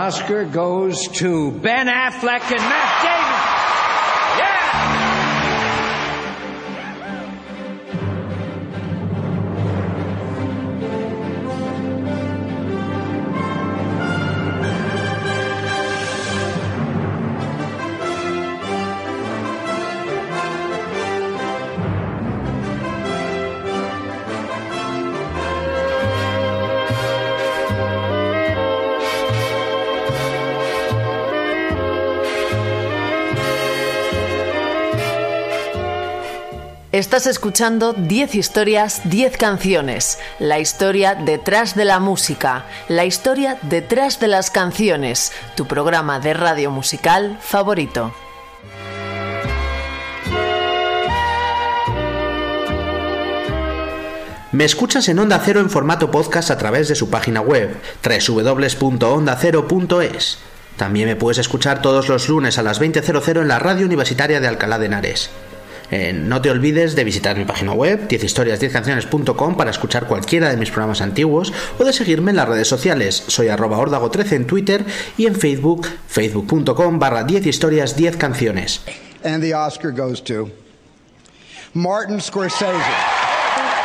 Oscar goes to Ben Affleck and Matt Damon. Estás escuchando 10 historias, 10 canciones. La historia detrás de la música. La historia detrás de las canciones. Tu programa de radio musical favorito. Me escuchas en Onda Cero en formato podcast a través de su página web www.ondacero.es. También me puedes escuchar todos los lunes a las 20.00 en la radio universitaria de Alcalá de Henares. Eh, no te olvides de visitar mi página web 10historias10canciones.com para escuchar cualquiera de mis programas antiguos o de seguirme en las redes sociales. Soy arroba 13 en Twitter y en Facebook, facebook.com barra 10 historias 10 canciones. And the Oscar goes to Martin Scorsese.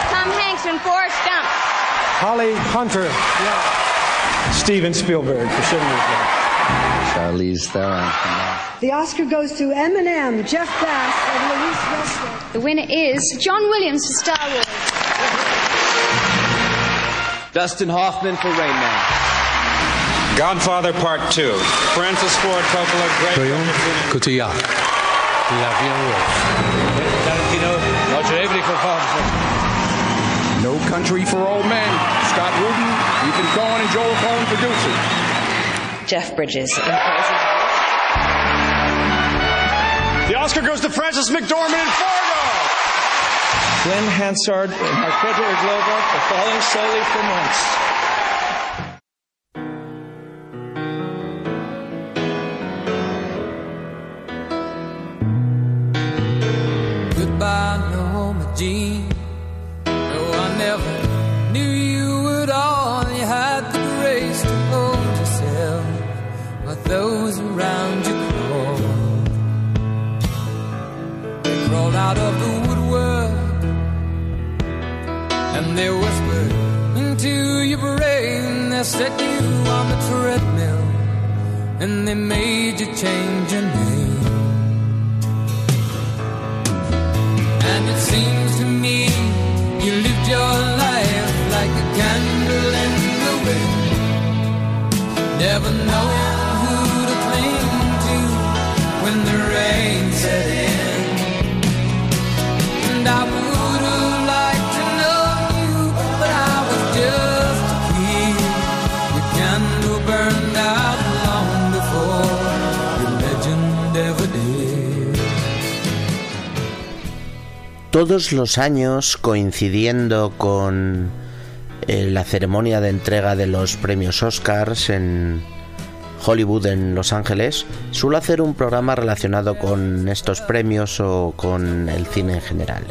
Tom Hanks and Forrest Gump. Holly Hunter. Steven Spielberg for Schindler's Charlize Theron. The Oscar goes to Eminem, Jeff Bass, and Louise Westwood. The winner is John Williams for Star Wars. Dustin Hoffman for Rain Man. Godfather Part 2. Francis Ford Coppola, great. Rayon Cotillard. La Vie en Rose. Tarantino, Roger Avary for Father. No Country for Old Men. Scott Rudin, Ethan Cohen, and Joel Cohen producing. Jeff Bridges in Crazy The Oscar goes to Francis McDormand in Fargo. Glenn Hansard and Marquetta Glover for falling slowly for months. Todos los años, coincidiendo con eh, la ceremonia de entrega de los premios Oscars en Hollywood en Los Ángeles, suelo hacer un programa relacionado con estos premios o con el cine en general.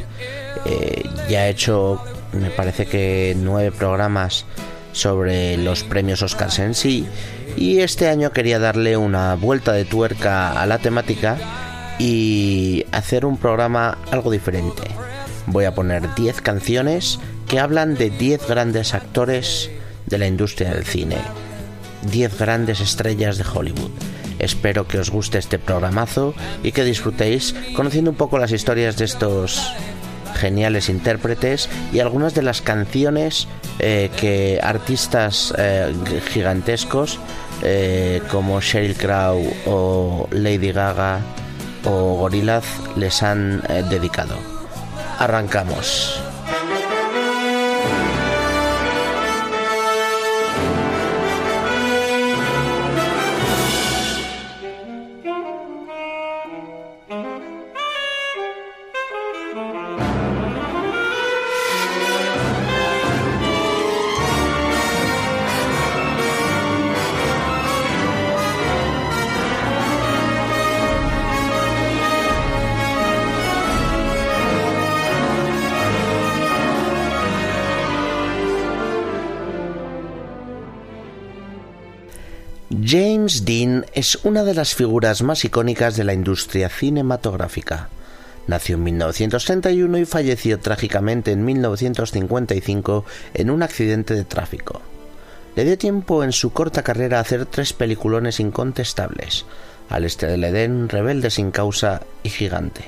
Eh, ya he hecho, me parece que nueve programas sobre los premios Oscars en sí y este año quería darle una vuelta de tuerca a la temática y hacer un programa algo diferente. Voy a poner 10 canciones que hablan de 10 grandes actores de la industria del cine, 10 grandes estrellas de Hollywood. Espero que os guste este programazo y que disfrutéis conociendo un poco las historias de estos geniales intérpretes y algunas de las canciones eh, que artistas eh, gigantescos eh, como Sheryl Crow o Lady Gaga o Gorillaz les han dedicado. Arrancamos. James Dean es una de las figuras más icónicas de la industria cinematográfica. Nació en 1931 y falleció trágicamente en 1955 en un accidente de tráfico. Le dio tiempo en su corta carrera a hacer tres peliculones incontestables, Al este del Edén, Rebelde sin causa y Gigante.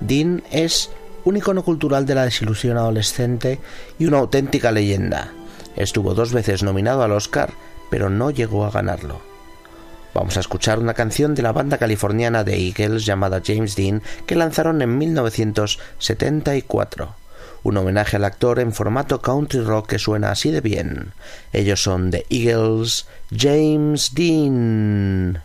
Dean es un icono cultural de la desilusión adolescente y una auténtica leyenda. Estuvo dos veces nominado al Oscar, pero no llegó a ganarlo. Vamos a escuchar una canción de la banda californiana de Eagles llamada James Dean que lanzaron en 1974. Un homenaje al actor en formato country rock que suena así de bien. Ellos son The Eagles, James Dean.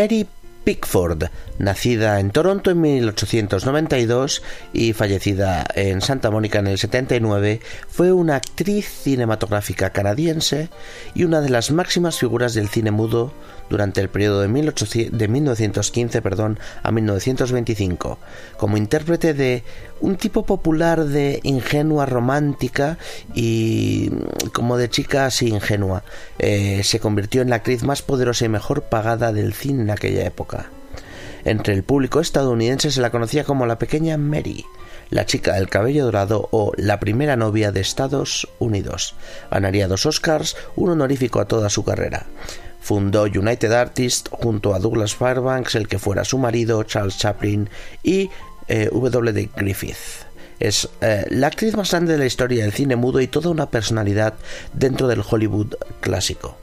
Mary Pickford, nacida en Toronto en 1892 y fallecida en Santa Mónica en el 79, fue una actriz cinematográfica canadiense y una de las máximas figuras del cine mudo durante el periodo de, de 1915 perdón, a 1925, como intérprete de un tipo popular de ingenua romántica y como de chica así ingenua. Eh, se convirtió en la actriz más poderosa y mejor pagada del cine en aquella época. Entre el público estadounidense se la conocía como la pequeña Mary, la chica del cabello dorado o la primera novia de Estados Unidos. Ganaría dos Oscars, un honorífico a toda su carrera. Fundó United Artists junto a Douglas Fairbanks, el que fuera su marido, Charles Chaplin, y eh, W. D. Griffith. Es eh, la actriz más grande de la historia del cine mudo y toda una personalidad dentro del Hollywood clásico.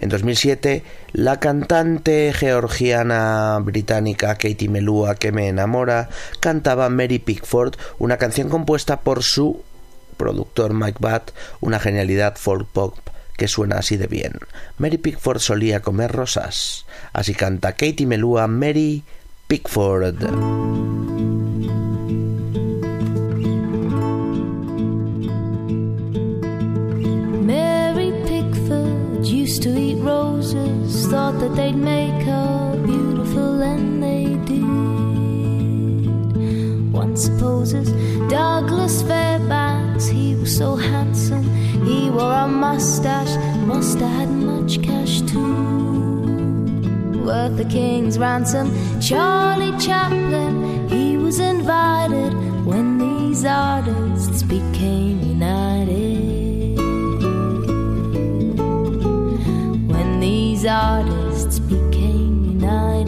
En 2007, la cantante georgiana británica Katie Melua, que me enamora, cantaba Mary Pickford, una canción compuesta por su productor Mike Batt, una genialidad folk pop que suena así de bien. Mary Pickford solía comer rosas. Así canta Katie Melua Mary Pickford. Mary Pickford used to eat roses, thought that they'd make her beautiful, and they did. One supposes Douglas Fairbanks, he was so handsome he wore a mustache, must have had much cash too. Worth the king's ransom. Charlie Chaplin, he was invited when these artists became united. When these artists became united.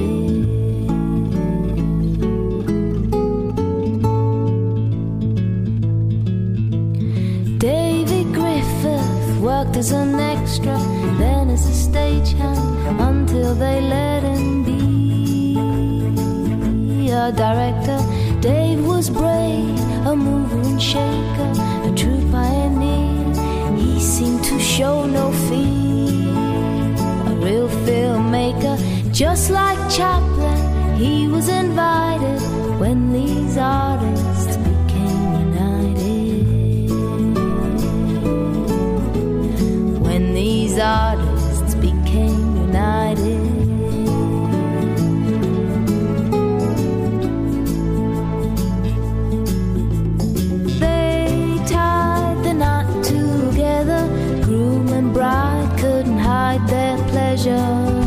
David Griffith worked as an extra, then as a stagehand until they let him be a director. Dave was brave, a mover and shaker, a true pioneer. He seemed to show no fear, a real filmmaker, just like Chaplin. He was invited when these artists became united. When these hide their pleasure.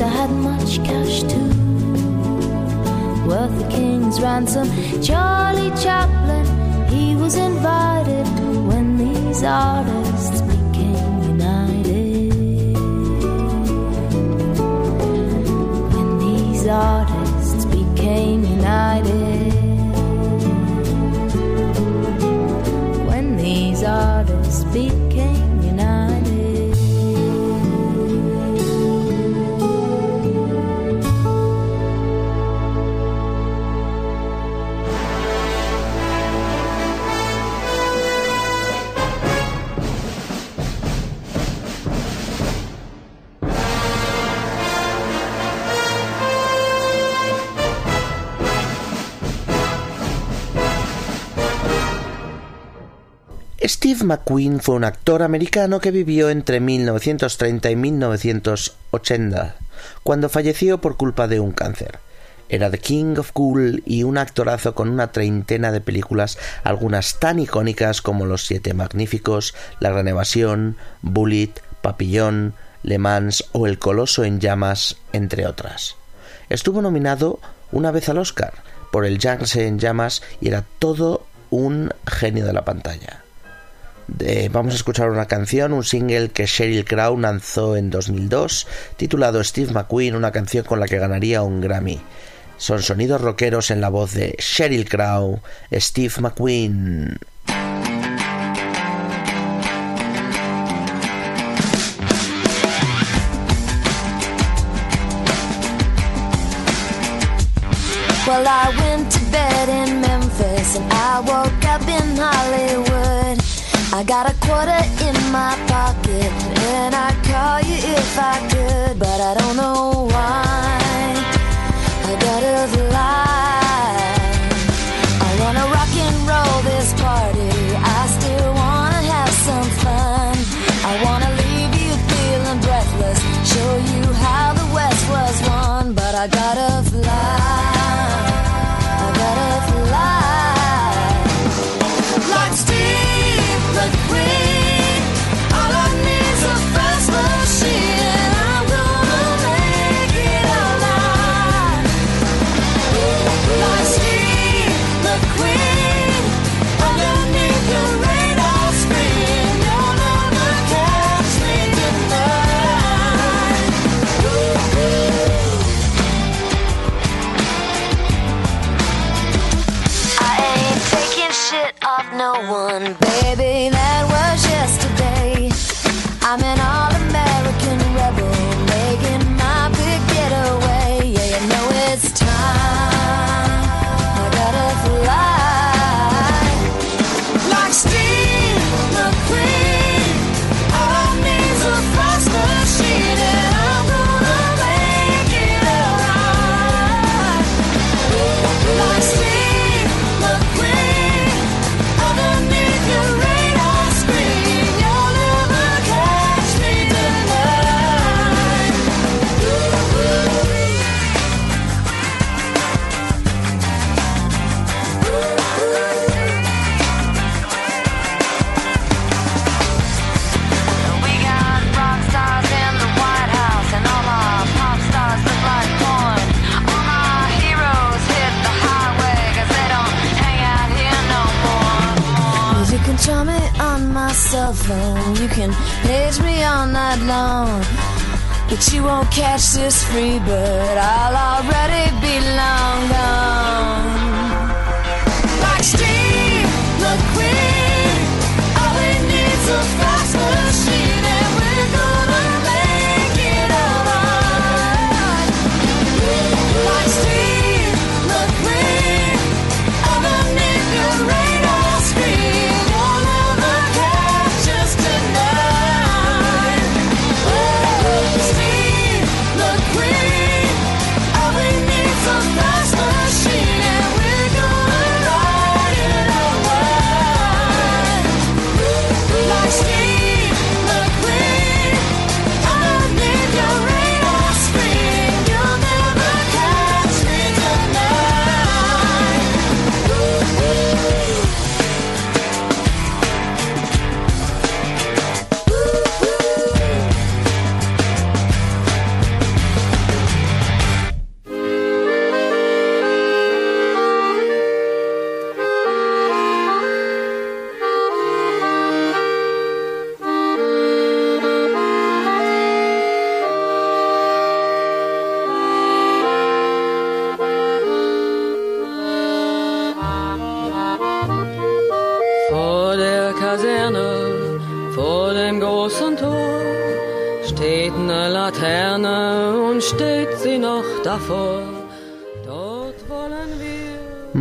Have had much cash too. Worth the king's ransom. Charlie Chaplin, he was invited when these artists Steve McQueen fue un actor americano que vivió entre 1930 y 1980, cuando falleció por culpa de un cáncer. Era The King of Cool y un actorazo con una treintena de películas, algunas tan icónicas como Los Siete Magníficos, La Gran Evasión, Bullet, Papillón, Le Mans o El Coloso en Llamas, entre otras. Estuvo nominado una vez al Oscar por El Yangtze en Llamas y era todo un genio de la pantalla. Vamos a escuchar una canción, un single que Sheryl Crow lanzó en 2002, titulado Steve McQueen, una canción con la que ganaría un Grammy. Son sonidos rockeros en la voz de Sheryl Crow, Steve McQueen. Memphis Hollywood. I got a quarter in my pocket and I'd call you if I could, but I don't know why. I gotta fly.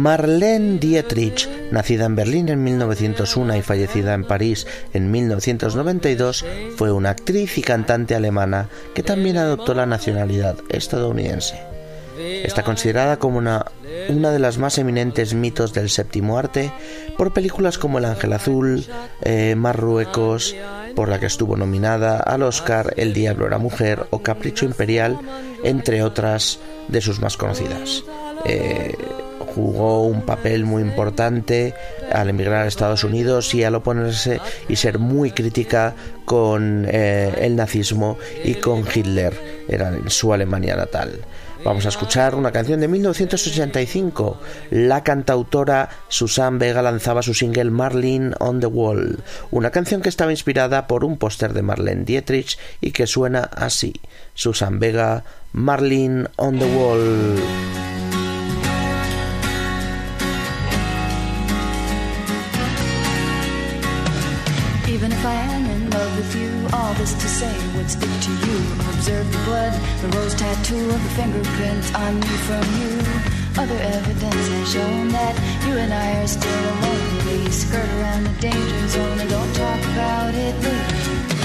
Marlene Dietrich, nacida en Berlín en 1901 y fallecida en París en 1992, fue una actriz y cantante alemana que también adoptó la nacionalidad estadounidense. Está considerada como una, una de las más eminentes mitos del séptimo arte por películas como El Ángel Azul, eh, Marruecos, por la que estuvo nominada al Oscar El Diablo era Mujer o Capricho Imperial, entre otras de sus más conocidas. Eh, jugó un papel muy importante al emigrar a Estados Unidos y al oponerse y ser muy crítica con eh, el nazismo y con Hitler, era en su Alemania natal. Vamos a escuchar una canción de 1985. La cantautora Susan Vega lanzaba su single Marlene on the Wall, una canción que estaba inspirada por un póster de Marlene Dietrich y que suena así. Susan Vega, Marlene on the Wall. All this to say would stick to you. Observe the blood, the rose tattoo of the fingerprints on me from you. Other evidence has shown that you and I are still alone. We skirt around the danger zone and don't talk about it later.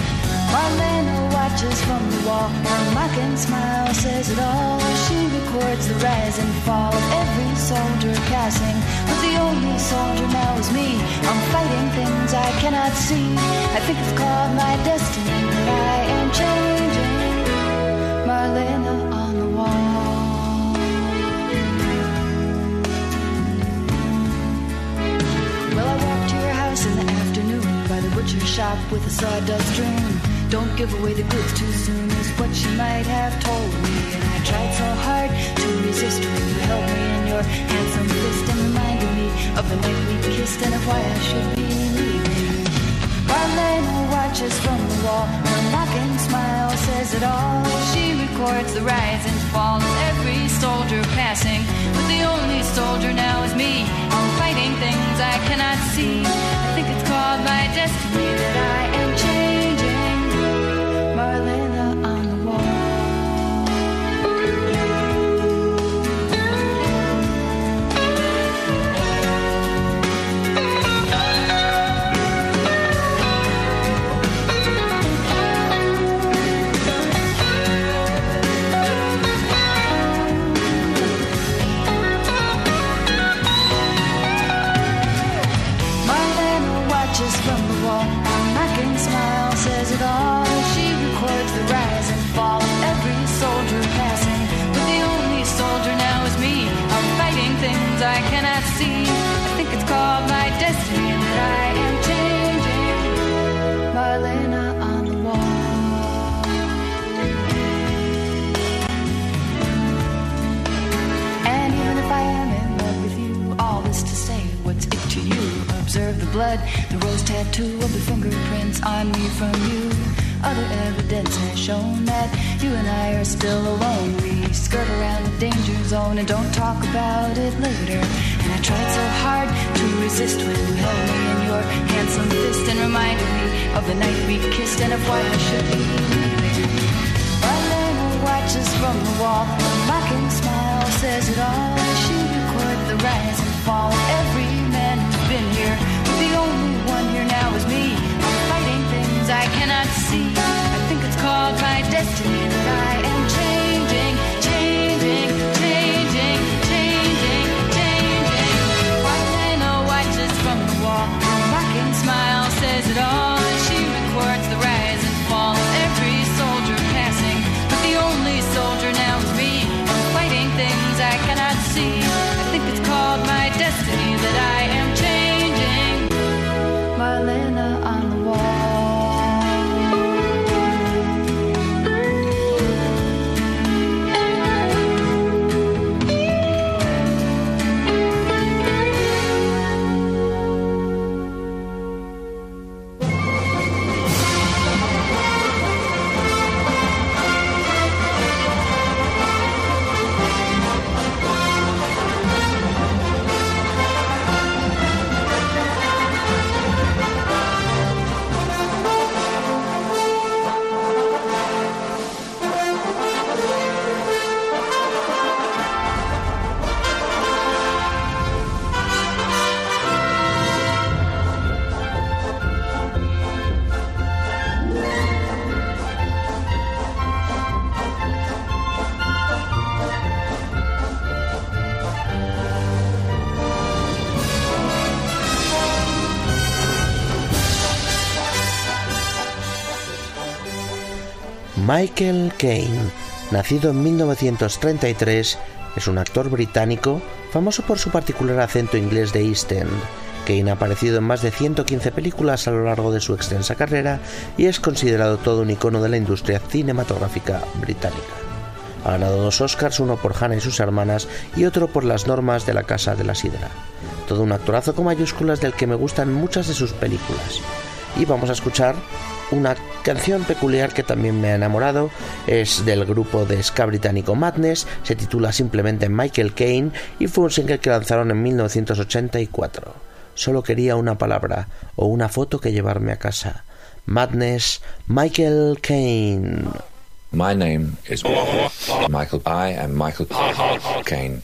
Marlena watches from the wall. Her mocking smile says it all. She records the rise and fall of every soldier passing. But the only soldier now is me. I'm fighting things I cannot see. I think it's called my destiny that I am changing. Marlena on the wall. Well, I walked to your house in the afternoon by the butcher shop with a sawdust dream. Don't give away the goods too soon is what she might have told me. And I tried so hard to resist when you held me in your handsome fist and reminded me of the night we kissed and of why I should be leaving. Marlena watches from the wall. Her mocking smile says it all. She records the rise and fall of every soldier passing. But the only soldier now is me. I'm fighting things I cannot see. I think it's called my destiny that I am blood, the rose tattoo of the fingerprints on me from you. Other evidence has shown that you and I are still alone. We skirt around the danger zone and don't talk about it later. And I tried so hard to resist when you held me in your handsome fist and reminded me of the night we kissed and of why I should be watches from the wall. Her mocking smile says it all. She records the rise and fall every I cannot see. I think it's called my destiny that I am Michael Caine, nacido en 1933, es un actor británico famoso por su particular acento inglés de East End. Kane ha aparecido en más de 115 películas a lo largo de su extensa carrera y es considerado todo un icono de la industria cinematográfica británica. Ha ganado dos Oscars, uno por Hannah y sus hermanas y otro por las normas de la Casa de la Sidra. Todo un actorazo con mayúsculas del que me gustan muchas de sus películas. Y vamos a escuchar una canción peculiar que también me ha enamorado. Es del grupo de ska británico Madness, se titula simplemente Michael Caine y fue un single que lanzaron en 1984. Solo quería una palabra o una foto que llevarme a casa. Madness, Michael Caine. My name is Michael. I am Michael Caine.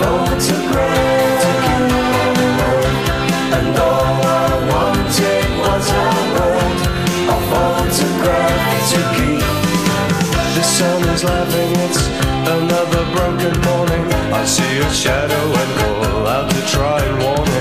Photograph. And all I wanted was word, a photograph to keep. The sun is laughing, it's another broken morning. I see a shadow and call out to try and warn him.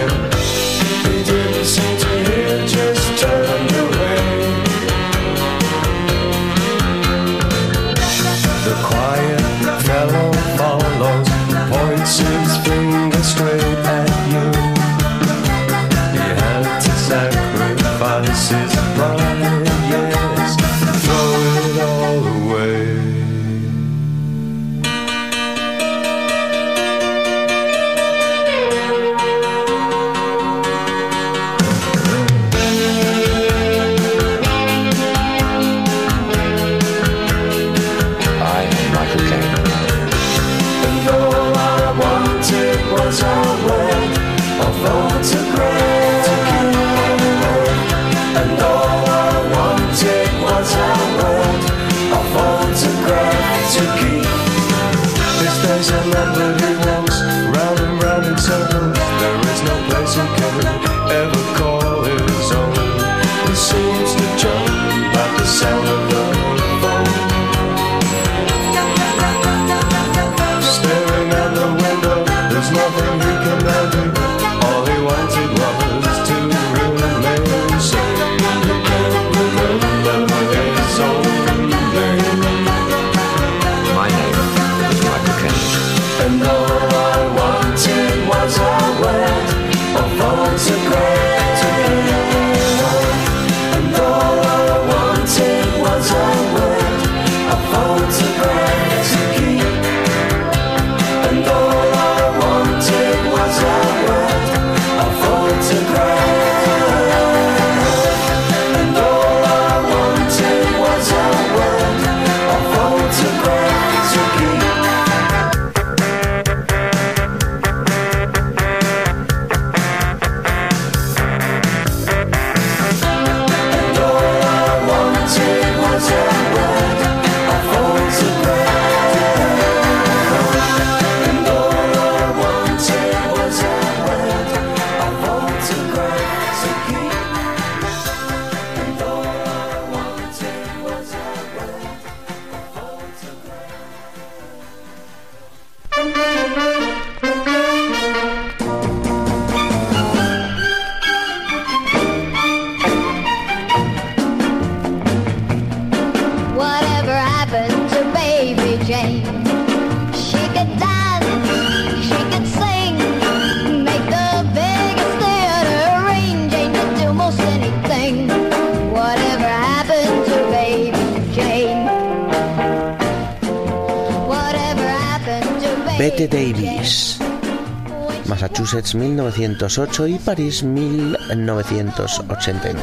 Massachusetts 1908 y París 1989.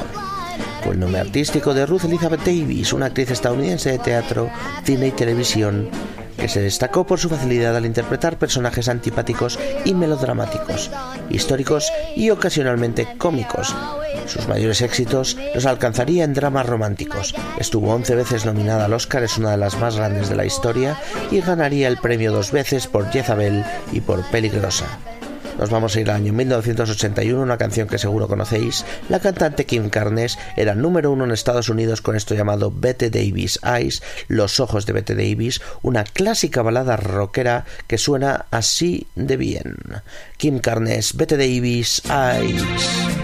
fue el nombre artístico de Ruth Elizabeth Davis, una actriz estadounidense de teatro, cine y televisión que se destacó por su facilidad al interpretar personajes antipáticos y melodramáticos, históricos y ocasionalmente cómicos. Sus mayores éxitos los alcanzaría en dramas románticos. Estuvo 11 veces nominada al Oscar, es una de las más grandes de la historia, y ganaría el premio dos veces por Jezabel y por Peligrosa. Nos vamos a ir al año 1981, una canción que seguro conocéis. La cantante Kim Carnes era número uno en Estados Unidos con esto llamado Bette Davis Eyes, Los ojos de Bette Davis, una clásica balada rockera que suena así de bien. Kim Carnes, Bette Davis Eyes.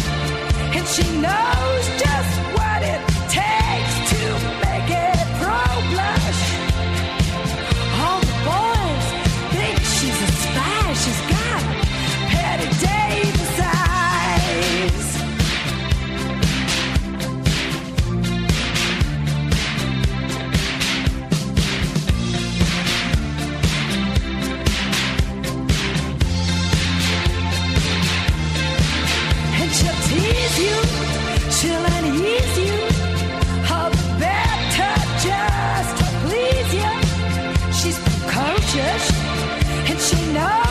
and she knows just what and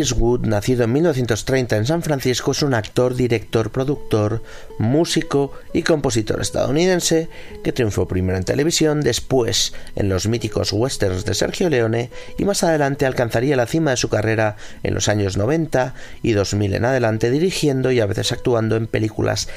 Eastwood, nacido en 1930 en San Francisco, es un actor, director, productor, músico y compositor estadounidense que triunfó primero en televisión, después en los míticos westerns de Sergio Leone y más adelante alcanzaría la cima de su carrera en los años 90 y 2000 en adelante dirigiendo y a veces actuando en películas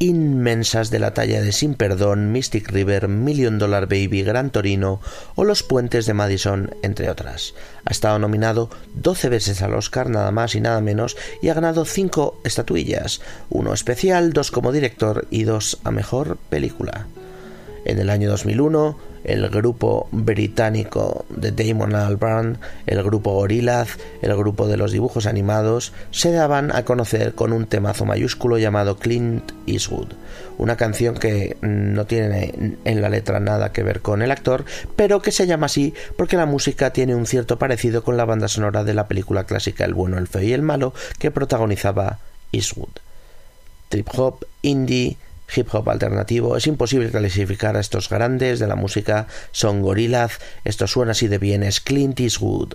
inmensas de la talla de Sin Perdón, Mystic River, Million Dollar Baby, Gran Torino o Los Puentes de Madison, entre otras. Ha estado nominado 12 veces al Oscar, nada más y nada menos, y ha ganado 5 estatuillas, uno especial, dos como director y dos a mejor película. En el año 2001, el grupo británico de Damon Albarn, el grupo Gorillaz, el grupo de los dibujos animados, se daban a conocer con un temazo mayúsculo llamado Clint Eastwood, una canción que no tiene en la letra nada que ver con el actor, pero que se llama así porque la música tiene un cierto parecido con la banda sonora de la película clásica El bueno, el feo y el malo que protagonizaba Eastwood. Trip hop, indie, hip hop alternativo. Es imposible clasificar a estos grandes de la música. Son Gorillaz. Esto suena así de bien. Es Clint Eastwood.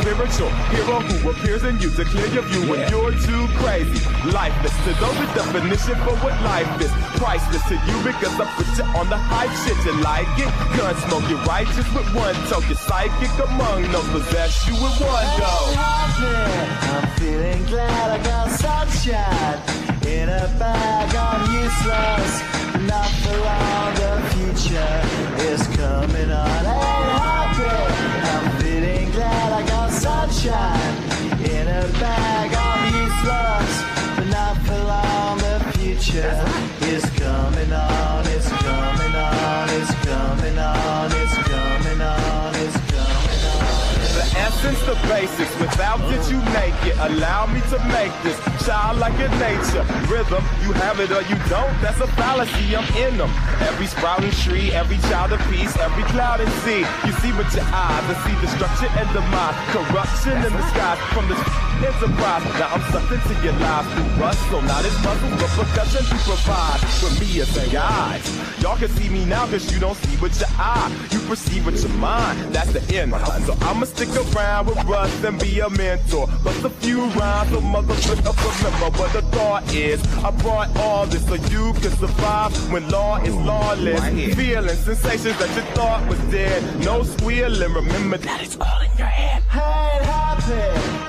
spiritual hero who appears in you to clear your view when you're too crazy. Lifeless to those the definition for what life is. Priceless to you because I put you on the hype shit. You like it? Gun smoke, you're righteous with one toke. You're psychic among those possess you with one go. I'm feeling glad I got sunshine in a bag. I'm useless, The essence, the basics. Without it, you make it. Allow me to make this child like in nature. Rhythm, you have it or you don't. That's a fallacy. I'm in them. Every sprouting tree, every child of peace, every cloud and sea. You see with your eyes, I see destruction and demise, corruption in the skies from this enterprise. Now I'm sucked into your lives through rust, so not as muzzle, but percussion to provide for me as a guide. Y'all can see me now cause you don't see with your eye. You perceive with your mind. That's the end. So I'ma stick around with Russ and be a mentor. Bust a few rhymes so motherfucker remember what the thought is. I brought all this so you can survive when law is lawless. Feeling sensations that you thought was dead. No squealing. Remember that it's all in your head. I ain't happy.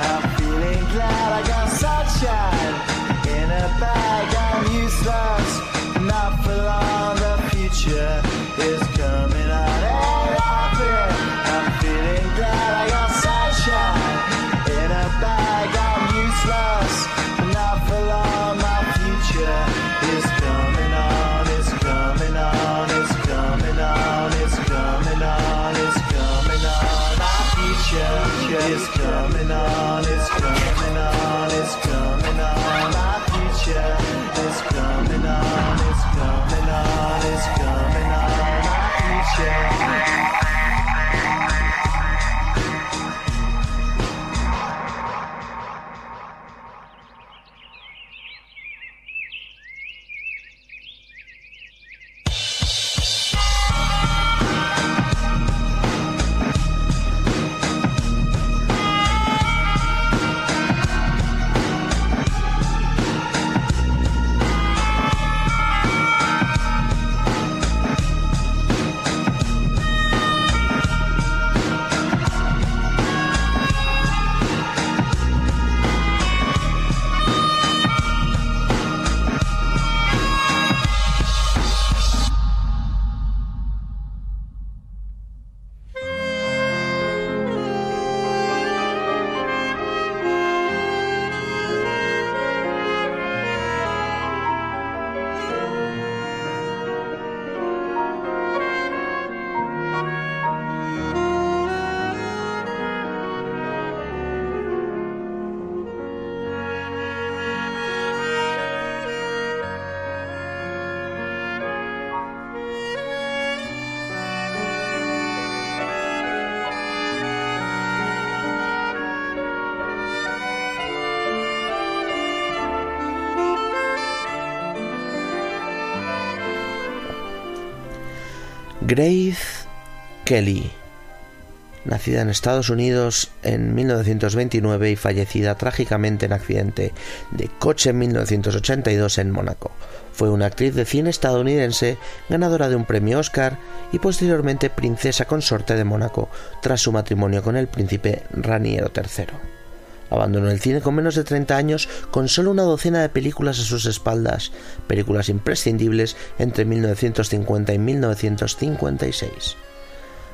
I'm feeling glad I got sunshine in a bag. I'm useless, not for long. The future is Grace Kelly, nacida en Estados Unidos en 1929 y fallecida trágicamente en accidente de coche en 1982 en Mónaco. Fue una actriz de cine estadounidense, ganadora de un premio Oscar y posteriormente princesa consorte de Mónaco tras su matrimonio con el príncipe Raniero III. Abandonó el cine con menos de 30 años con solo una docena de películas a sus espaldas, películas imprescindibles entre 1950 y 1956.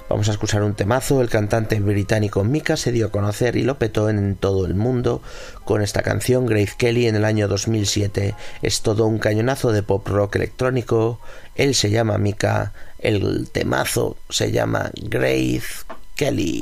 Vamos a escuchar un temazo. El cantante británico Mika se dio a conocer y lo petó en todo el mundo con esta canción Grace Kelly en el año 2007. Es todo un cañonazo de pop rock electrónico. Él se llama Mika. El temazo se llama Grace Kelly.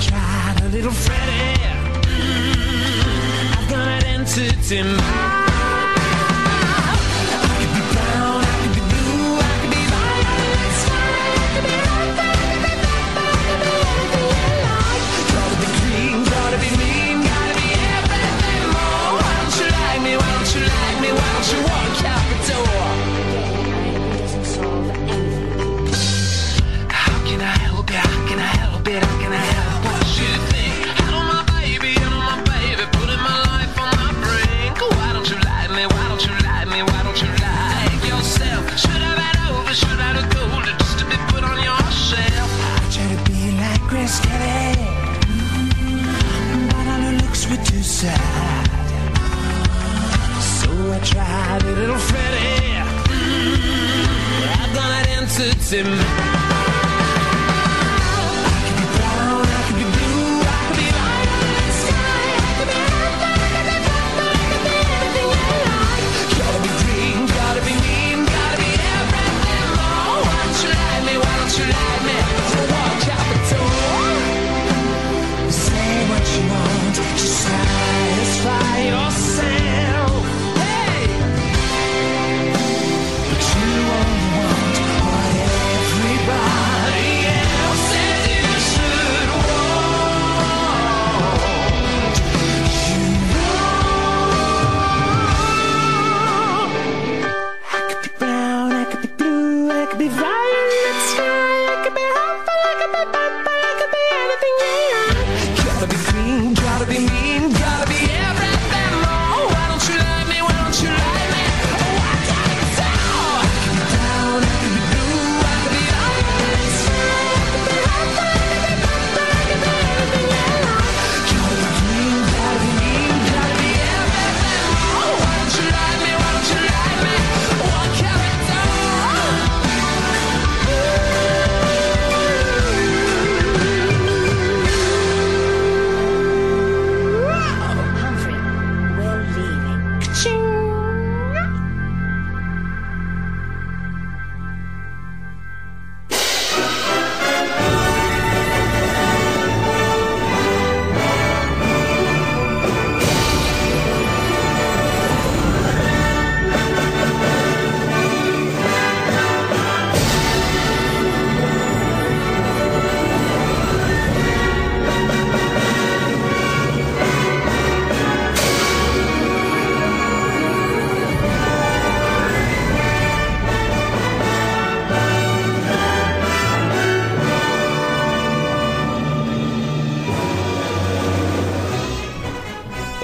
Tried a little Freddie. Mm, I've got an entity mind. Sad. So I tried a little Freddie. Mm, I've done it entity man.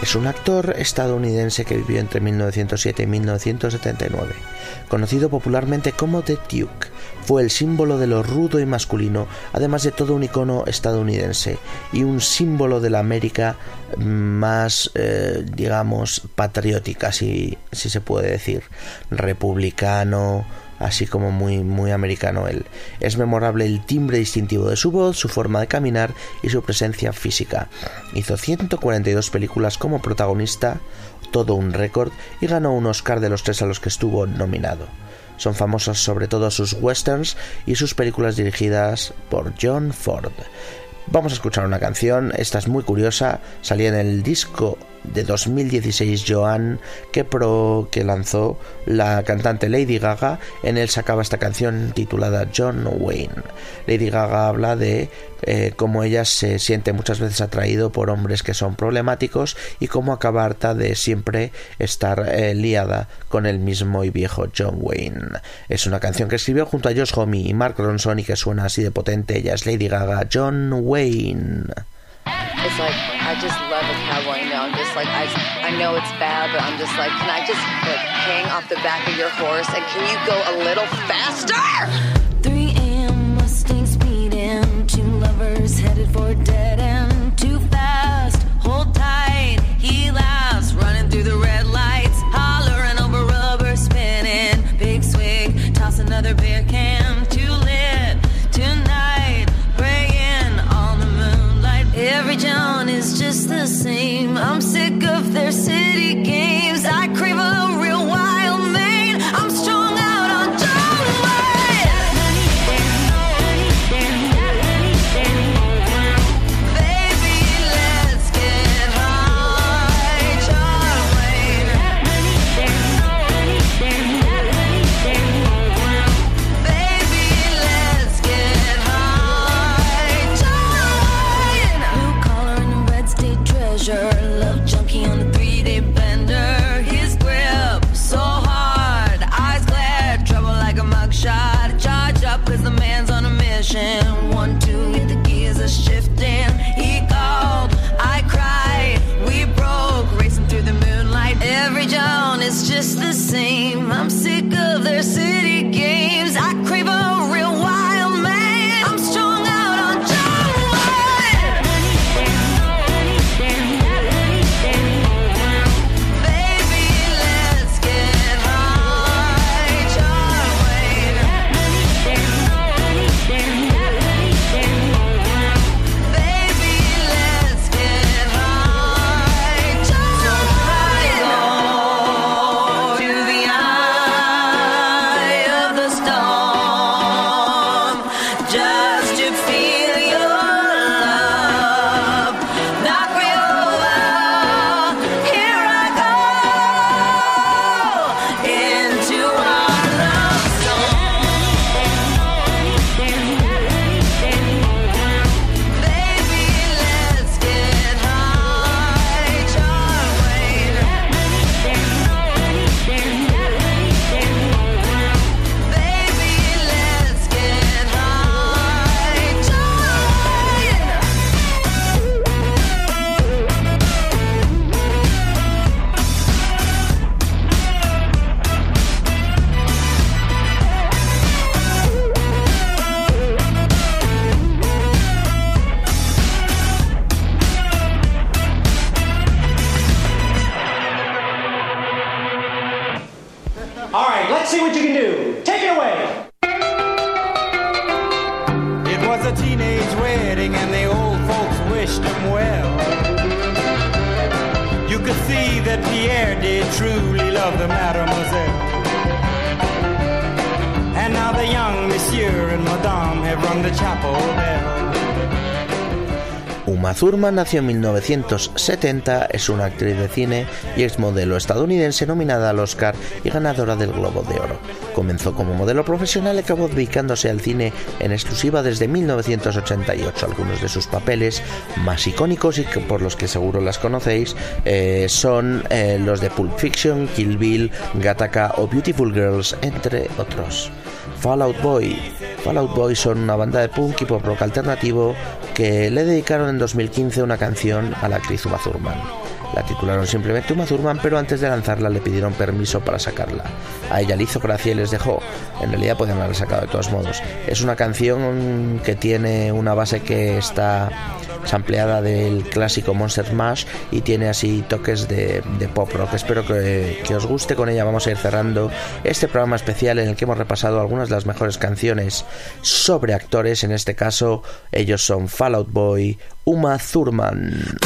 Es un actor estadounidense que vivió entre 1907 y 1979. Conocido popularmente como The Duke, fue el símbolo de lo rudo y masculino, además de todo un icono estadounidense y un símbolo de la América más, eh, digamos, patriótica, si, si se puede decir, republicano, así como muy, muy americano él. Es memorable el timbre distintivo de su voz, su forma de caminar y su presencia física. Hizo 142 películas como protagonista, todo un récord, y ganó un Oscar de los tres a los que estuvo nominado. Son famosos sobre todo sus westerns y sus películas dirigidas por John Ford. Vamos a escuchar una canción, esta es muy curiosa, salía en el disco de 2016 Joan que, pro, que lanzó la cantante Lady Gaga. En él sacaba esta canción titulada John Wayne. Lady Gaga habla de eh, cómo ella se siente muchas veces atraído por hombres que son problemáticos y cómo acaba harta de siempre estar eh, liada con el mismo y viejo John Wayne. Es una canción que escribió junto a Josh Homme y Mark Ronson y que suena así de potente. Ella es Lady Gaga, John Wayne. It's like I just love a cowboy. Know, I'm just like I, I know it's bad, but I'm just like, can I just like hang off the back of your horse and can you go a little faster? 3 a.m. Mustang speeding, two lovers headed for dead end. Too fast, hold tight. He laughs, running through the the same. I'm sick of their city Nació en 1970, es una actriz de cine y exmodelo estadounidense nominada al Oscar y ganadora del Globo de Oro. Comenzó como modelo profesional y acabó dedicándose al cine en exclusiva desde 1988. Algunos de sus papeles más icónicos y por los que seguro las conocéis eh, son eh, los de Pulp Fiction, Kill Bill, Gattaca o Beautiful Girls, entre otros. Fallout Boy. Fallout Boy son una banda de punk y pop rock alternativo que le dedicaron en 2015 una canción a la actriz Uma Thurman. La titularon simplemente Uma Thurman, pero antes de lanzarla le pidieron permiso para sacarla. A ella le hizo gracia y les dejó. En realidad podían haberla sacado de todos modos. Es una canción que tiene una base que está sampleada del clásico Monster Mash y tiene así toques de, pop rock. Espero que, que, os guste con ella. Vamos a ir cerrando este programa especial en el que hemos repasado algunas de las mejores canciones sobre actores. En este caso, ellos son Fallout Boy, Uma Thurman.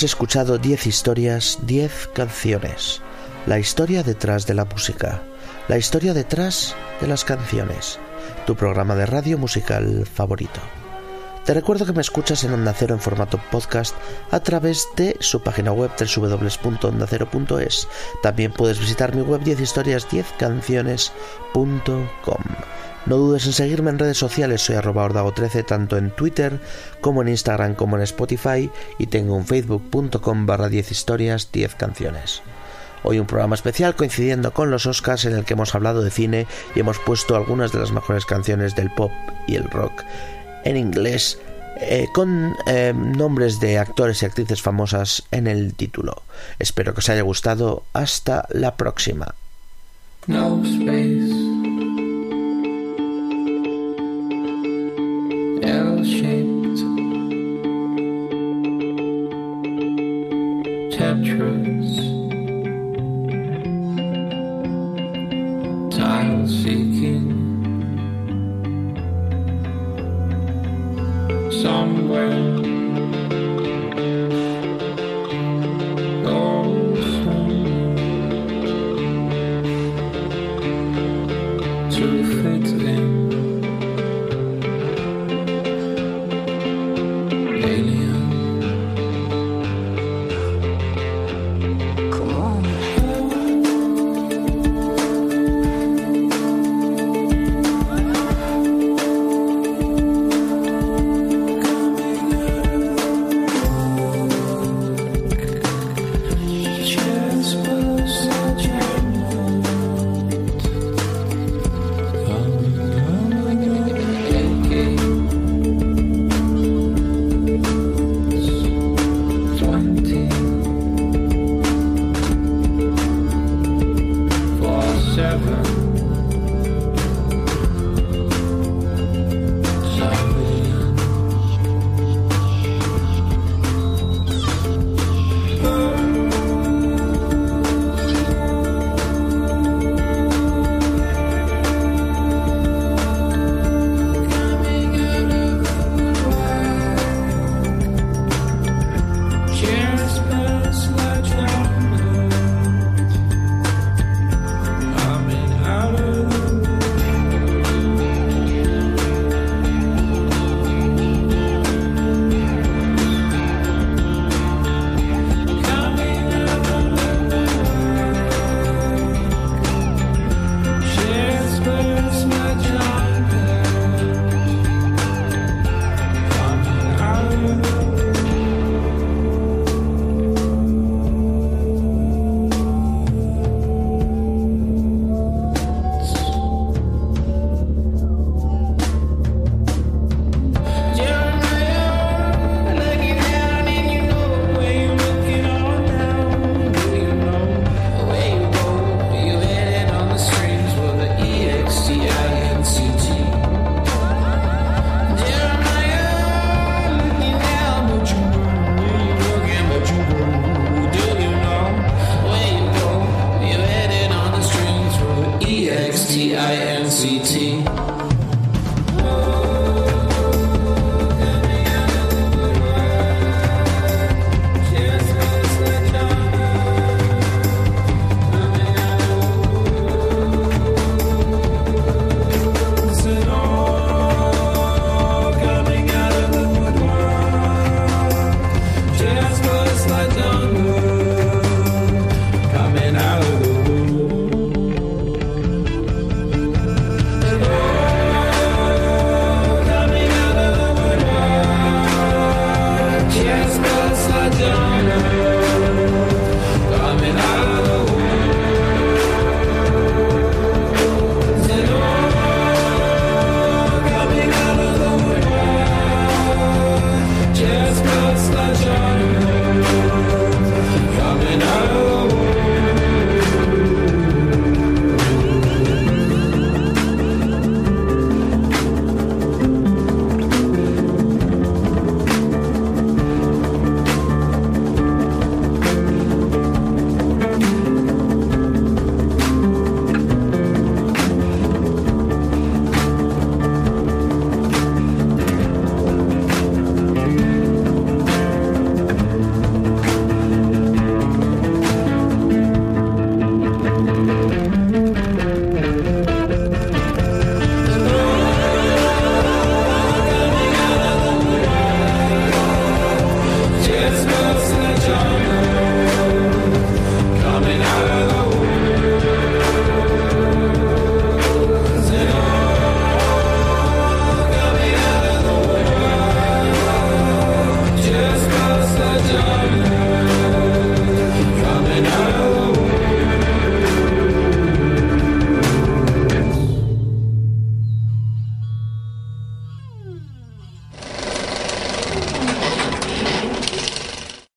Has escuchado 10 historias, 10 canciones. La historia detrás de la música. La historia detrás de las canciones. Tu programa de radio musical favorito. Te recuerdo que me escuchas en Onda Cero en formato podcast a través de su página web www.ondacero.es. También puedes visitar mi web 10historias10canciones.com. No dudes en seguirme en redes sociales, soy arroba ordago13 tanto en Twitter como en Instagram como en Spotify y tengo un facebook.com barra 10 historias 10 canciones. Hoy un programa especial coincidiendo con los Oscars en el que hemos hablado de cine y hemos puesto algunas de las mejores canciones del pop y el rock en inglés eh, con eh, nombres de actores y actrices famosas en el título. Espero que os haya gustado. Hasta la próxima. neighborhood.